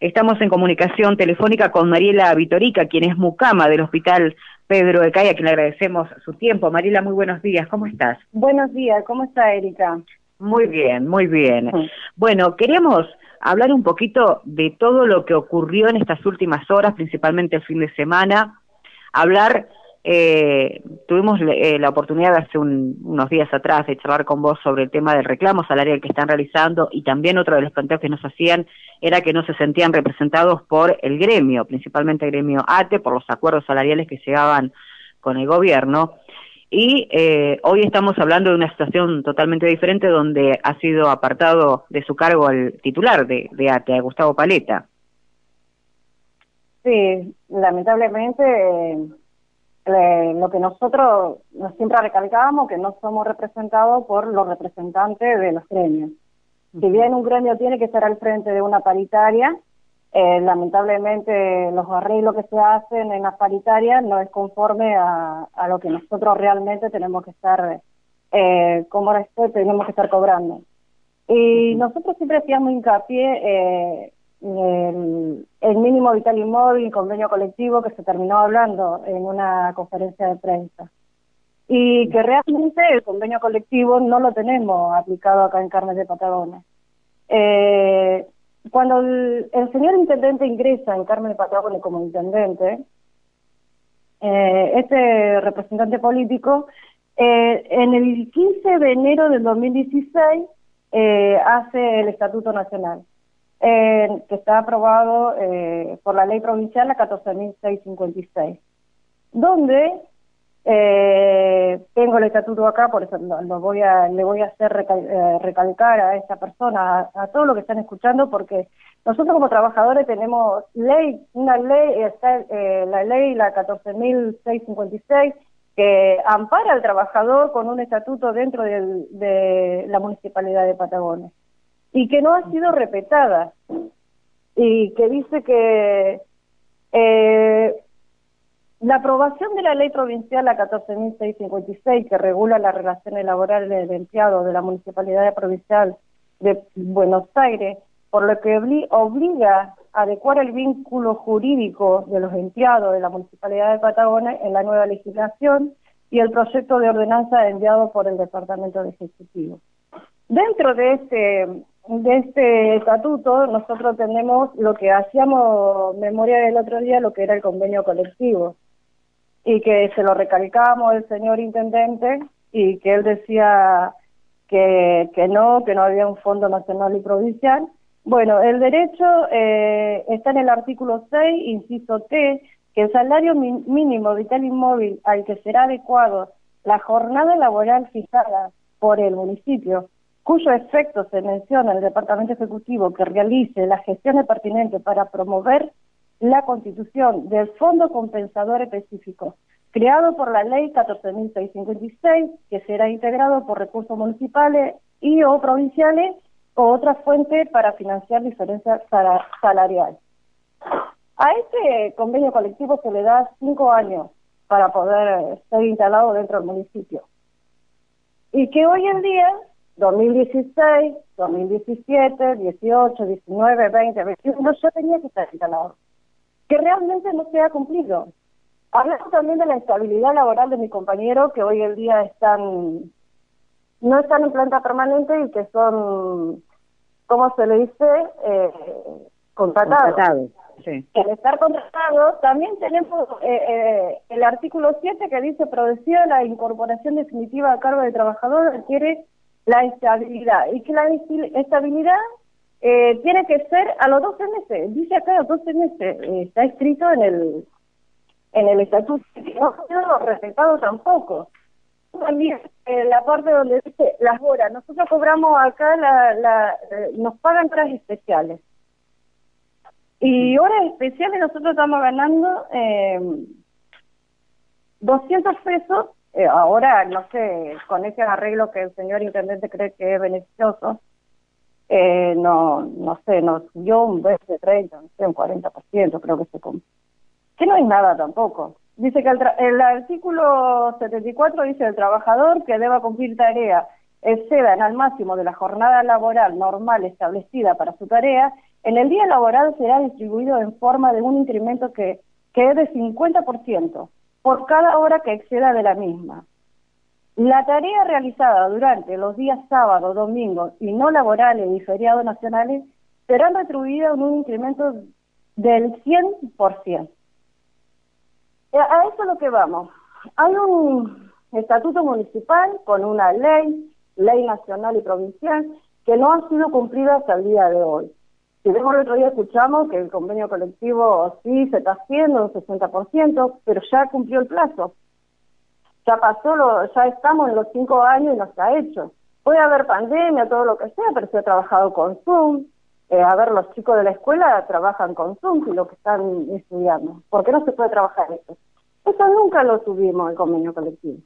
Estamos en comunicación telefónica con Mariela Vitorica, quien es mucama del Hospital Pedro de Caya, a quien le agradecemos su tiempo. Mariela, muy buenos días, ¿cómo estás? Buenos días, ¿cómo está Erika? Muy bien, muy bien. Bueno, queríamos hablar un poquito de todo lo que ocurrió en estas últimas horas, principalmente el fin de semana, hablar eh, tuvimos eh, la oportunidad hace unos días atrás de charlar con vos sobre el tema del reclamo salarial que están realizando y también otro de los planteos que nos hacían era que no se sentían representados por el gremio, principalmente el gremio ATE, por los acuerdos salariales que llegaban con el gobierno. Y eh, hoy estamos hablando de una situación totalmente diferente donde ha sido apartado de su cargo el titular de, de ATE, Gustavo Paleta. Sí, lamentablemente lo que nosotros siempre recalcábamos, que no somos representados por los representantes de los gremios. Si bien un gremio tiene que estar al frente de una paritaria, eh, lamentablemente los arreglos que se hacen en las paritarias no es conforme a, lo que nosotros realmente tenemos que estar, eh, como esto, tenemos que estar cobrando. Y nosotros siempre hacíamos hincapié eh, el, mínimo vital inmóvil, convenio colectivo que se terminó hablando en una conferencia de prensa. Y que realmente el convenio colectivo no lo tenemos aplicado acá en Carnes de Patagones. Eh, cuando el, señor intendente ingresa en Carmen de Patagones como intendente, eh, este representante político, eh, en el 15 de enero del 2016 eh, hace el Estatuto Nacional eh, que está aprobado eh, por la ley provincial la 14.656, donde eh, tengo el estatuto acá, por eso lo, voy a, le voy a hacer eh, recalcar a esta persona, a, todos los que están escuchando, porque nosotros como trabajadores tenemos ley, una ley, está eh, la ley, la 14.656, que ampara al trabajador con un estatuto dentro de la municipalidad de Patagones y que no ha sido repetada y que dice que eh, la aprobación de la ley provincial la 14.656 que regula las relaciones laborales del empleado de la Municipalidad Provincial de Buenos Aires, por lo que obliga a adecuar el vínculo jurídico de los empleados de la Municipalidad de Patagones en la nueva legislación y el proyecto de ordenanza enviado por el Departamento de Ejecutivo. Dentro de este de este estatuto nosotros tenemos lo que hacíamos memoria del otro día, lo que era el convenio colectivo, y que se lo recalcamos el señor intendente y que él decía que, que no, que no había un fondo nacional y provincial. Bueno, el derecho eh, está en el artículo 6, inciso T, que el salario mínimo vital inmóvil al que será adecuado la jornada laboral fijada por el municipio cuyo efecto se menciona el Departamento Ejecutivo que realice las gestiones pertinentes para promover la constitución del Fondo Compensador Específico, creado por la Ley 14.656, que será integrado por recursos municipales y o provinciales o otra fuente para financiar diferencias salariales. A este convenio colectivo se le da cinco años para poder ser instalado dentro del municipio. Y que hoy en día 2016, 2017, 18, 19, 20, 21, yo tenía que estar instalado. Que realmente no se ha cumplido. Hablamos también de la estabilidad laboral de mi compañero que hoy en día están, no están en planta permanente y que son, ¿cómo se le dice? Eh, contratados. Sí. El estar contratado, también tenemos eh, eh, el artículo 7 que dice, producida la incorporación definitiva a cargo del trabajador requiere la estabilidad. Y que la estabilidad eh, tiene que ser a los 12 meses, dice acá a los 12 meses, eh, está escrito en el en el estatuto, no ha sido respetado tampoco. También eh, la parte donde dice las horas, nosotros cobramos acá, la, la nos pagan horas especiales. Y horas especiales nosotros estamos ganando eh, 200 pesos eh, ahora, no sé, con ese arreglo que el señor intendente cree que es beneficioso, eh, no, no sé, nos dio un vez de 30, no sé, un 40%, creo que se Que no es nada tampoco. Dice que el, el artículo 74 dice el trabajador que deba cumplir tarea excedan al máximo de la jornada laboral normal establecida para su tarea, en el día laboral será distribuido en forma de un incremento que, que es de 50% por cada hora que exceda de la misma. La tarea realizada durante los días sábado, domingo y no laborales y feriados nacionales será retribuida en un incremento del 100%. Eh, a eso es lo que vamos. Hay un estatuto municipal con una ley, ley nacional y provincial, que no ha sido cumplida hasta el día de hoy. Si vemos el otro día escuchamos que el convenio colectivo sí se está haciendo un 60%, pero ya cumplió el plazo. Ya pasó, lo, ya estamos en los cinco años y no se ha hecho. Puede haber pandemia, todo lo que sea, pero se ha trabajado con Zoom. Eh, a ver, los chicos de la escuela trabajan con Zoom y lo que están estudiando. ¿Por qué no se puede trabajar eso? Eso nunca lo tuvimos el convenio colectivo.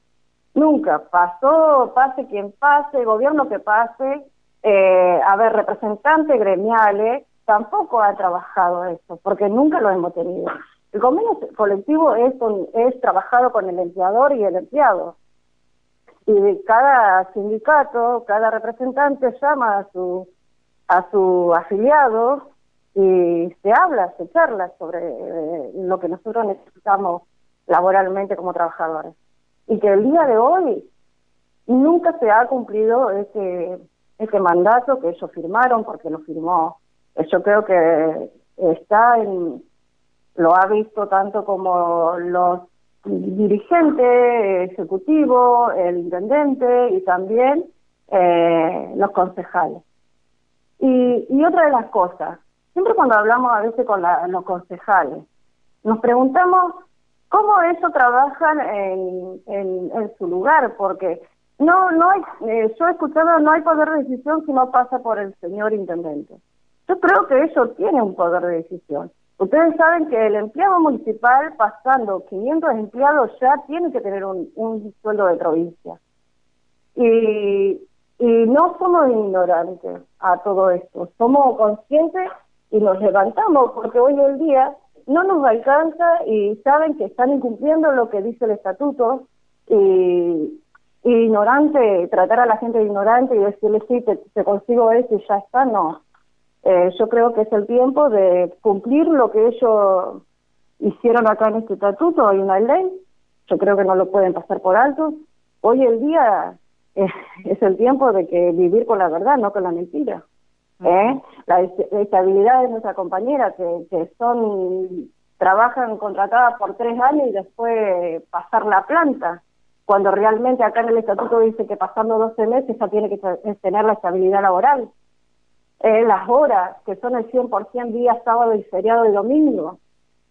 Nunca. Pasó, pase quien pase, gobierno que pase, eh, a ver, representantes gremiales, tampoco ha trabajado eso, porque nunca lo hemos tenido. El convenio colectivo es, es trabajado con el empleador y el empleado. Y cada sindicato, cada representante llama a su, a su afiliado y se habla, se charla sobre eh, lo que nosotros necesitamos laboralmente como trabajadores. Y que el día de hoy nunca se ha cumplido ese, ese mandato que ellos firmaron, porque lo firmó, yo creo que está en, lo ha visto tanto como los dirigentes, ejecutivo, el intendente y también eh, los concejales. Y, y otra de las cosas, siempre cuando hablamos a veces con los concejales, nos preguntamos cómo eso trabajan en, en, su lugar, porque no, no hay, eh, yo he escuchado, no hay poder de decisión si no pasa por el señor intendente. Yo creo que eso tiene un poder de decisión. Ustedes saben que el empleado municipal, pasando 500 empleados, ya tiene que tener un, sueldo de provincia. Y, y no somos ignorantes a todo esto, somos conscientes y nos levantamos, porque hoy en día no nos alcanza y saben que están incumpliendo lo que dice el estatuto y, ignorante, tratar a la gente de ignorante y decirle sí, te, consigo eso y ya está, no. Eh, yo creo que es el tiempo de cumplir lo que ellos hicieron acá en este estatuto, hay una ley, yo creo que no lo pueden pasar por alto. Hoy el día eh, es el tiempo de que vivir con la verdad, no con la mentira. ¿eh? La estabilidad de nuestra compañera, que, que son trabajan contratadas por tres años y después pasar la planta, cuando realmente acá en el estatuto dice que pasando 12 meses ya tiene que tener la estabilidad laboral. Eh, las horas, que son el 100% día sábado y feriado y domingo,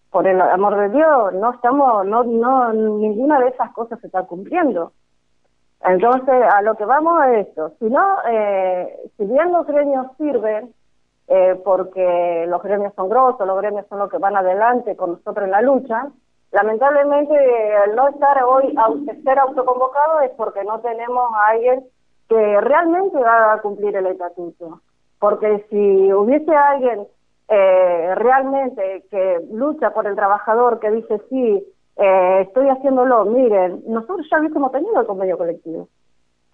por el amor de Dios, no estamos, no, no, ninguna de esas cosas se está cumpliendo. Entonces, a lo que vamos es esto. Si no, eh, si bien los gremios sirven, eh, porque los gremios son grosos, los gremios son los que van adelante con nosotros en la lucha, lamentablemente no estar hoy, ser autoconvocado es porque no tenemos a alguien que realmente va a cumplir el estatuto. Porque si hubiese alguien eh, realmente que lucha por el trabajador, que dice sí, eh, estoy haciéndolo, miren, nosotros ya hubiésemos tenido el convenio colectivo.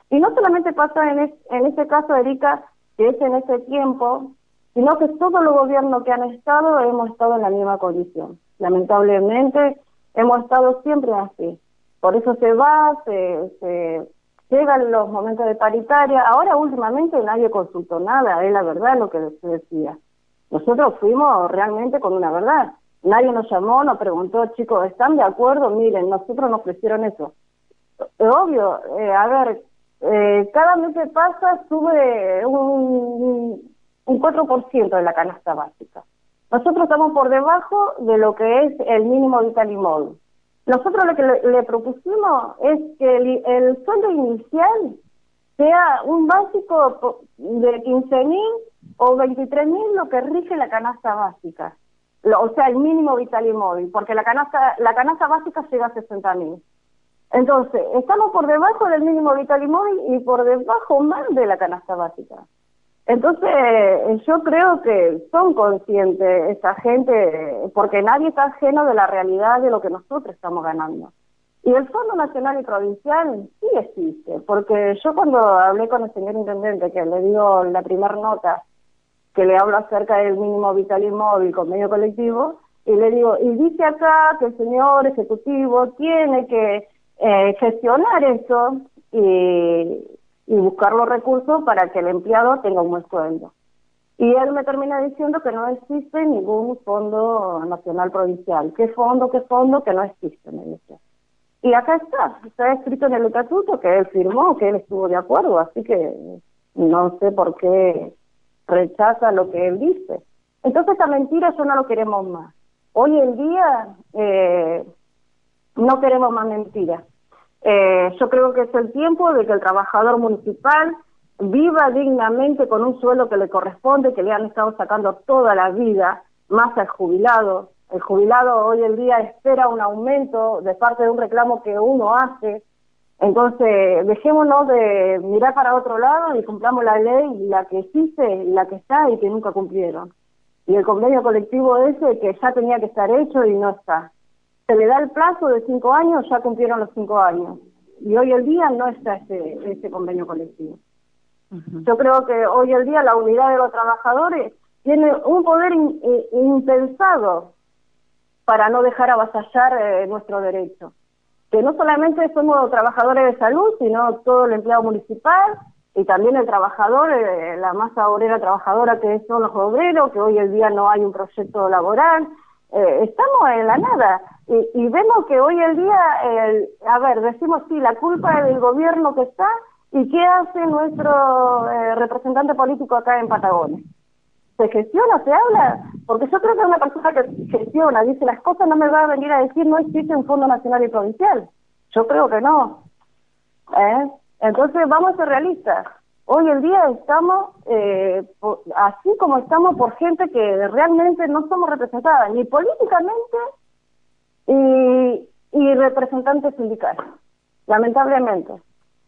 Y no solamente pasa en, en este caso, Erika, que es en ese tiempo, sino que todos los gobiernos que han estado hemos estado en la misma condición. Lamentablemente hemos estado siempre así. Por eso se va, se, se llegan los momentos de paritaria. Ahora últimamente nadie consultó nada, es la verdad lo que se decía. Nosotros fuimos realmente con una verdad. Nadie nos llamó, nos preguntó, chicos, ¿están de acuerdo? Miren, nosotros nos ofrecieron eso. Obvio, eh, a ver, eh, cada mes que pasa sube un, un 4% de la canasta básica. Nosotros estamos por debajo de lo que es el mínimo vital y móvil. Nosotros lo que le, propusimos es que el, el, sueldo inicial sea un básico de 15 mil o 23 mil, lo que rige la canasta básica o sea, el mínimo vital y móvil, porque la canasta, la canasta básica llega a 60 mil. Entonces, estamos por debajo del mínimo vital y móvil y por debajo más de la canasta básica. Entonces, yo creo que son conscientes esta gente, porque nadie está ajeno de la realidad de lo que nosotros estamos ganando. Y el Fondo Nacional y Provincial sí existe, porque yo cuando hablé con el señor intendente, que le dio la primera nota que le hablo acerca del mínimo vital y móvil convenio colectivo, y le digo, y dice acá que el señor ejecutivo tiene que eh, gestionar eso y, y buscar los recursos para que el empleado tenga un buen sueldo. Y él me termina diciendo que no existe ningún fondo nacional provincial. ¿Qué fondo, qué fondo? Que no existe, me dice. Y acá está, está escrito en el estatuto que él firmó, que él estuvo de acuerdo, así que no sé por qué rechaza lo que él dice. Entonces esta mentira yo no lo queremos más. Hoy en día eh, no queremos más mentiras. Eh, yo creo que es el tiempo de que el trabajador municipal viva dignamente con un sueldo que le corresponde, que le han estado sacando toda la vida, más al jubilado. El jubilado hoy en día espera un aumento de parte de un reclamo que uno hace. Entonces, dejémonos de mirar para otro lado y cumplamos la ley, la que existe, la que está y que nunca cumplieron. Y el convenio colectivo ese que ya tenía que estar hecho y no está. Se le da el plazo de cinco años, ya cumplieron los cinco años. Y hoy en día no está ese, ese convenio colectivo. Yo creo que hoy en día la unidad de los trabajadores tiene un poder impensado para no dejar avasallar eh, nuestro derecho. Que no solamente somos trabajadores de salud, sino todo el empleado municipal y también el trabajador, eh, la masa obrera trabajadora que son los obreros, que hoy en día no hay un proyecto laboral. Eh, estamos en la nada y, y, vemos que hoy en día, a ver, decimos sí, la culpa es del gobierno que está, ¿Y qué hace nuestro eh, representante político acá en Patagonia? ¿Se gestiona, se habla? Porque yo creo que una persona que gestiona, dice las cosas, no me va a venir a decir no existe un fondo nacional y provincial. Yo creo que no. ¿Eh? Entonces vamos a ser realistas. Hoy en día estamos eh, así como estamos por gente que realmente no somos representadas, ni políticamente y, representantes sindicales, lamentablemente.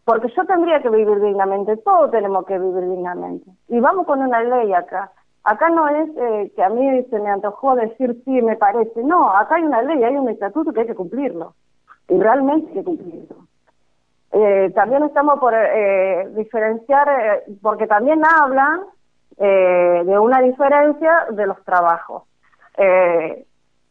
Porque yo tendría que vivir dignamente, todos tenemos que vivir dignamente. Y vamos con una ley acá. Acá no es eh, que a mí se me antojó decir sí, me parece. No, acá hay una ley, hay un estatuto que hay que cumplirlo. Y realmente hay que cumplirlo. Eh, también estamos por eh, diferenciar, porque también hablan de una diferencia de los trabajos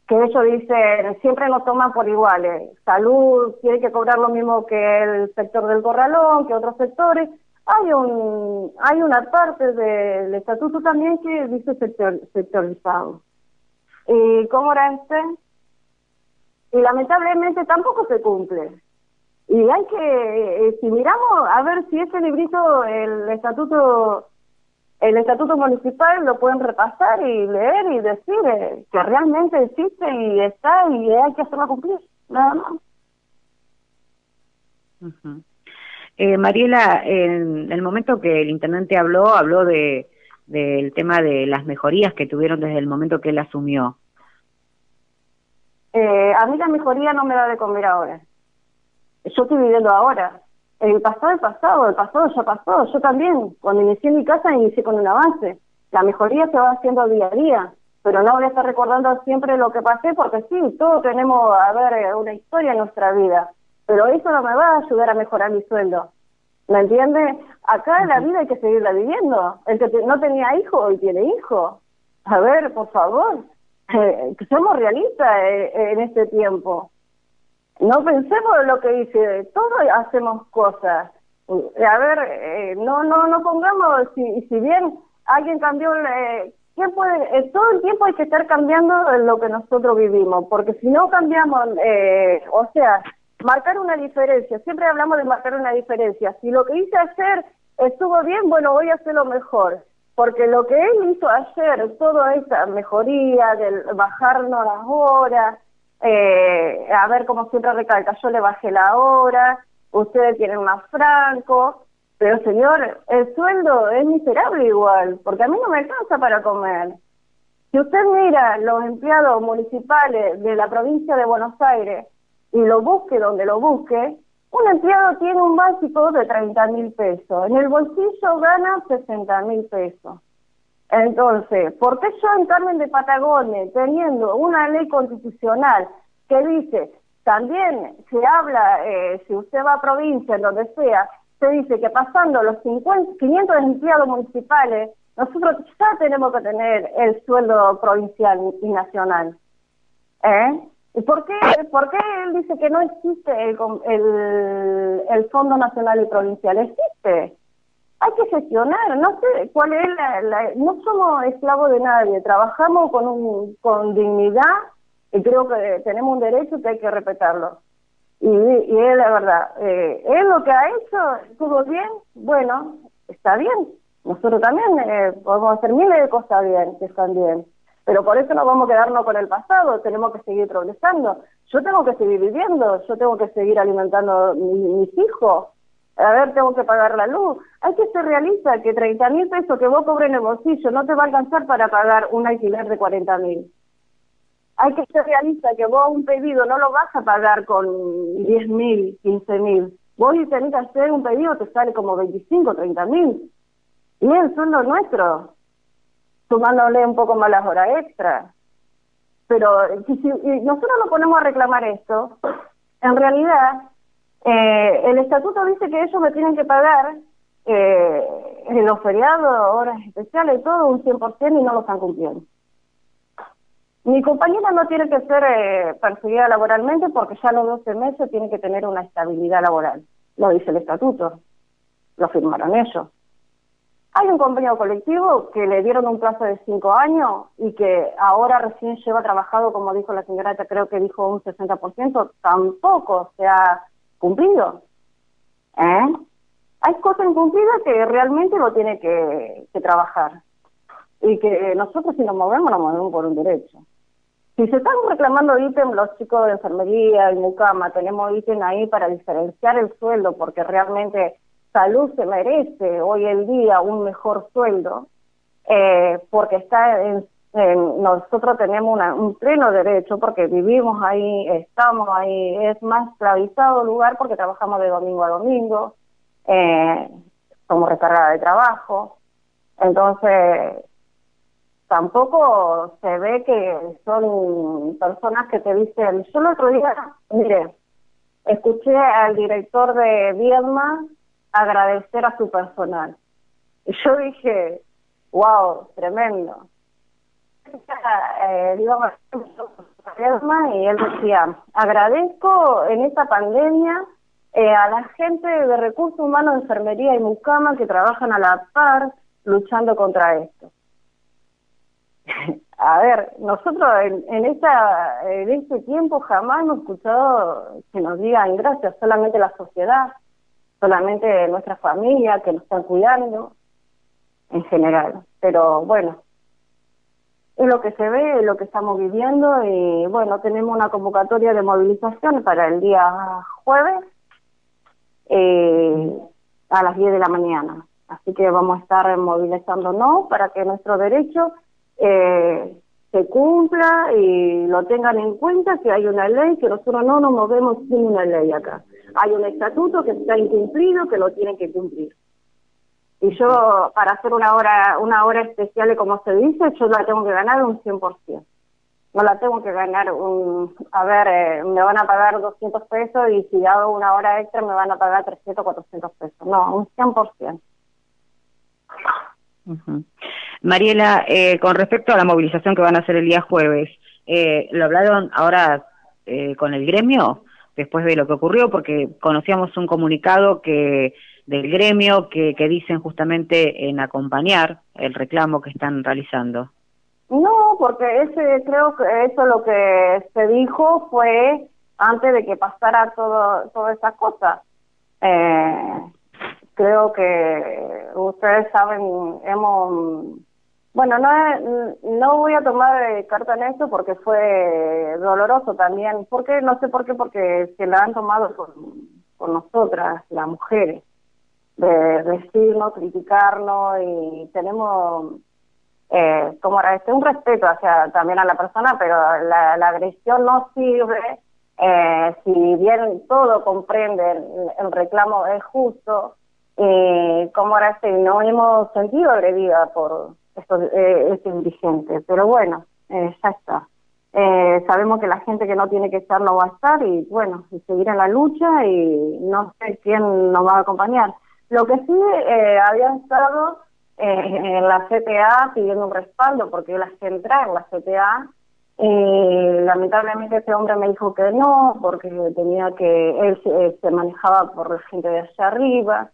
que ellos dicen, siempre nos toman por iguales. Salud tiene que cobrar lo mismo que el sector del corralón, que otros sectores. Hay un hay una parte del estatuto también que dice sector, sectorizado. ¿Y cómo era este? Y lamentablemente tampoco se cumple. Y hay que, eh, si miramos a ver si ese librito, el estatuto el estatuto municipal lo pueden repasar y leer y decir eh, que realmente existe y está y hay que hacerlo cumplir, nada más. eh, Mariela, en el momento que el intendente habló, habló de del tema de las mejorías que tuvieron desde el momento que él asumió. Eh, a mí la mejoría no me da de comer ahora. Yo estoy viviendo ahora. El pasado es pasado, el pasado ya pasó. Yo también, cuando inicié mi casa, inicié con un avance. La mejoría se va haciendo día a día, pero no voy a estar recordando siempre lo que pasé, porque sí, todos tenemos, a ver, una historia en nuestra vida, pero eso no me va a ayudar a mejorar mi sueldo. ¿Me entiende? Acá en la vida hay que seguirla viviendo. El que no tenía hijo hoy tiene hijo. A ver, por favor, eh, somos realistas eh, en este tiempo. No pensemos en lo que dice, todos hacemos cosas. A ver, eh, no no no pongamos, si, si bien alguien cambió, eh, ¿quién puede? Eh, todo el tiempo hay que estar cambiando lo que nosotros vivimos, porque si no cambiamos, eh, o sea, marcar una diferencia, siempre hablamos de marcar una diferencia. Si lo que hice ayer estuvo bien, bueno, voy a hacerlo mejor. Porque lo que él hizo ayer, toda esa mejoría, del bajarnos las horas, eh, a ver, como siempre recalca, yo le bajé la hora, ustedes tienen más franco, pero señor, el sueldo es miserable igual, porque a mí no me alcanza para comer. Si usted mira los empleados municipales de la provincia de Buenos Aires y lo busque donde lo busque, un empleado tiene un básico de 30 mil pesos, en el bolsillo gana 60 mil pesos. Entonces, ¿por qué yo en Carmen de Patagones, teniendo una ley constitucional que dice, también se habla, eh, si usted va a provincia, en donde sea, se dice que pasando los 50, 500 empleados municipales, Nosotros ya tenemos que tener el sueldo provincial y nacional. ¿Eh? ¿Y por qué, por qué él dice que no existe el, el, el Fondo Nacional y Provincial? Existe. Hay que gestionar, no sé cuál es la, no somos esclavos de nadie, trabajamos con un, con dignidad y creo que tenemos un derecho que hay que respetarlo. Y, y él, la verdad, eh, él lo que ha hecho, estuvo bien, bueno, está bien. Nosotros también eh, podemos hacer miles de cosas bien, que están bien. Pero por eso no vamos a quedarnos con el pasado, tenemos que seguir progresando. Yo tengo que seguir viviendo, yo tengo que seguir alimentando a mis hijos. A ver, tengo que pagar la luz. Hay que ser realista, que 30 mil pesos que vos cobres en el bolsillo no te va a alcanzar para pagar un alquiler de 40 mil. Hay que ser realista, que vos un pedido no lo vas a pagar con 10 mil, 15 mil. Vos tenés que hacer un pedido, te sale como 25, 30 mil. Y el sueldo nuestro sumándole un poco más las horas extra. Pero si, nosotros nos ponemos a reclamar esto, en realidad eh, el estatuto dice que ellos me tienen que pagar eh, en los feriados, horas especiales, todo un 100% y no lo están cumpliendo. Mi compañera no tiene que ser eh, perseguida laboralmente porque ya a los 12 meses tiene que tener una estabilidad laboral. Lo dice el estatuto. Lo firmaron ellos. Hay un convenio colectivo que le dieron un plazo de cinco años y que ahora recién lleva trabajado, como dijo la señora, creo que dijo un 60%, tampoco se ha cumplido. ¿Eh? Hay cosas incumplidas que realmente lo tiene que, trabajar. Y que nosotros si nos movemos, nos movemos por un derecho. Si se están reclamando ítem los chicos de enfermería y mucama, tenemos ítem ahí para diferenciar el sueldo porque realmente salud se merece hoy en día un mejor sueldo, eh, porque está en, nosotros tenemos un pleno derecho porque vivimos ahí, estamos ahí, es más esclavizado lugar porque trabajamos de domingo a domingo, eh, somos recargada de trabajo, entonces tampoco se ve que son personas que te dicen, yo el otro día, mire, escuché al director de Viedma agradecer a su personal. Y yo dije, wow, tremendo. Eh, y él decía, agradezco en esta pandemia eh, a la gente de recursos humanos, enfermería y mucama que trabajan a la par luchando contra esto. a ver, nosotros en, en, esta, en este tiempo jamás hemos escuchado que nos digan gracias, solamente la sociedad solamente nuestra familia que nos están cuidando en general. Pero bueno, es lo que se ve, es lo que estamos viviendo y bueno, tenemos una convocatoria de movilización para el día jueves eh, a las 10 de la mañana. Así que vamos a estar movilizándonos para que nuestro derecho eh, se cumpla y lo tengan en cuenta que hay una ley, que nosotros no nos movemos sin una ley acá. Hay un estatuto que está incumplido, que lo tienen que cumplir. Y yo, para hacer una hora una hora especial, como se dice, yo la tengo que ganar un 100%. No la tengo que ganar un... A ver, eh, me van a pagar 200 pesos y si hago una hora extra me van a pagar 300, 400 pesos. No, un 100%. Mariela, eh, con respecto a la movilización que van a hacer el día jueves, eh, ¿lo hablaron ahora eh, con el gremio después de lo que ocurrió? Porque conocíamos un comunicado que del gremio que, que dicen justamente en acompañar el reclamo que están realizando. No, porque ese creo que eso lo que se dijo fue antes de que pasara todo toda esa cosa. Eh, creo que ustedes saben, hemos bueno, no, no voy a tomar carta en esto porque fue doloroso también. ¿Por qué? No sé por qué, porque se la han tomado con, nosotras, las mujeres, de decirnos, criticarnos y tenemos, eh, como este, un respeto hacia también a la persona, pero la, agresión no sirve. Eh, si bien todo comprende, el, reclamo es justo, y como ahora este, no hemos sentido agredida por esto, eh, este indigente. Pero bueno, eh, ya está. Eh, sabemos que la gente que no tiene que estar no va a estar y bueno, y seguir en la lucha y no sé quién nos va a acompañar. Lo que sí eh, había estado en la CTA pidiendo un respaldo porque yo las que en la CTA. Eh, lamentablemente este hombre me dijo que no, porque tenía que, él se, manejaba por la gente de allá arriba.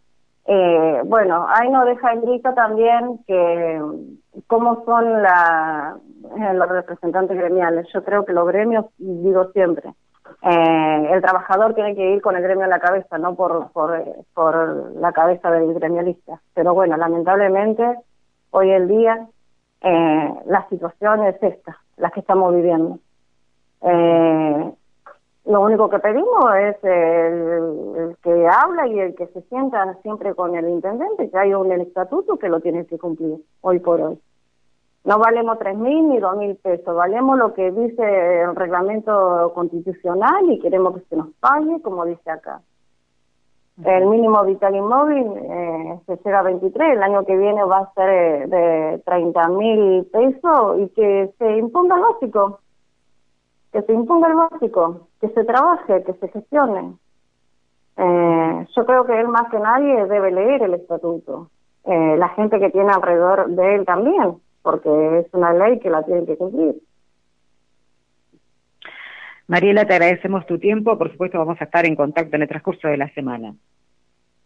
Eh, bueno, ahí nos deja en grito también que cómo son la, los representantes gremiales. Yo creo que los gremios, digo siempre, eh, el trabajador tiene que ir con el gremio a la cabeza, no por, por, por la cabeza del gremialista. Pero bueno, lamentablemente, hoy el día, eh, la situación es esta, la que estamos viviendo. Eh, lo único que pedimos es el, que habla y el que se sienta siempre con el intendente, que hay un estatuto que lo tiene que cumplir hoy por hoy. No valemos tres mil ni dos mil pesos, valemos lo que dice el reglamento constitucional y queremos que se nos pague, como dice acá. El mínimo vital inmóvil eh, se llega a 23, el año que viene va a ser eh, de 30 mil pesos y que se imponga el básico, que se imponga el básico, que se trabaje, que se gestione. Eh, yo creo que él más que nadie debe leer el estatuto, eh, la gente que tiene alrededor de él también porque es una ley que la tienen que cumplir. Mariela, te agradecemos tu tiempo. Por supuesto, vamos a estar en contacto en el transcurso de la semana.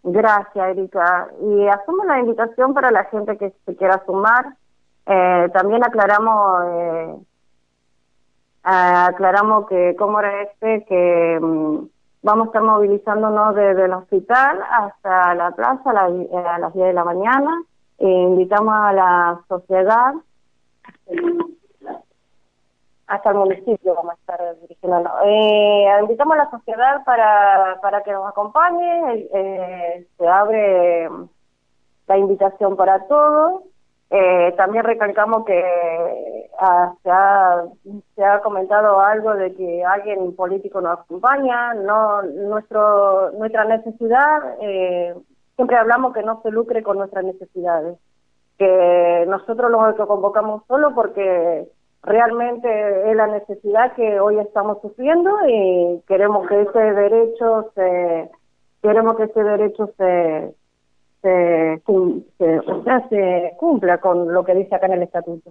Gracias, Erika. Y hacemos la invitación para la gente que se quiera sumar. Eh, también aclaramos eh, aclaramos que como era este, que mm, vamos a estar movilizándonos desde el hospital hasta la plaza a, a las 10 de la mañana eh, invitamos a la sociedad, hasta el municipio vamos a estar dirigiendo. Eh, invitamos a la sociedad para, para que nos acompañe, eh, se abre la invitación para todos. Eh, también recalcamos que ah, se, ha, se ha comentado algo de que alguien político nos acompaña, no nuestro nuestra necesidad eh, siempre hablamos que no se lucre con nuestras necesidades, que nosotros lo que convocamos solo porque realmente es la necesidad que hoy estamos sufriendo y queremos que ese derecho se queremos que ese derecho se se, se cumpla con lo que dice acá en el estatuto.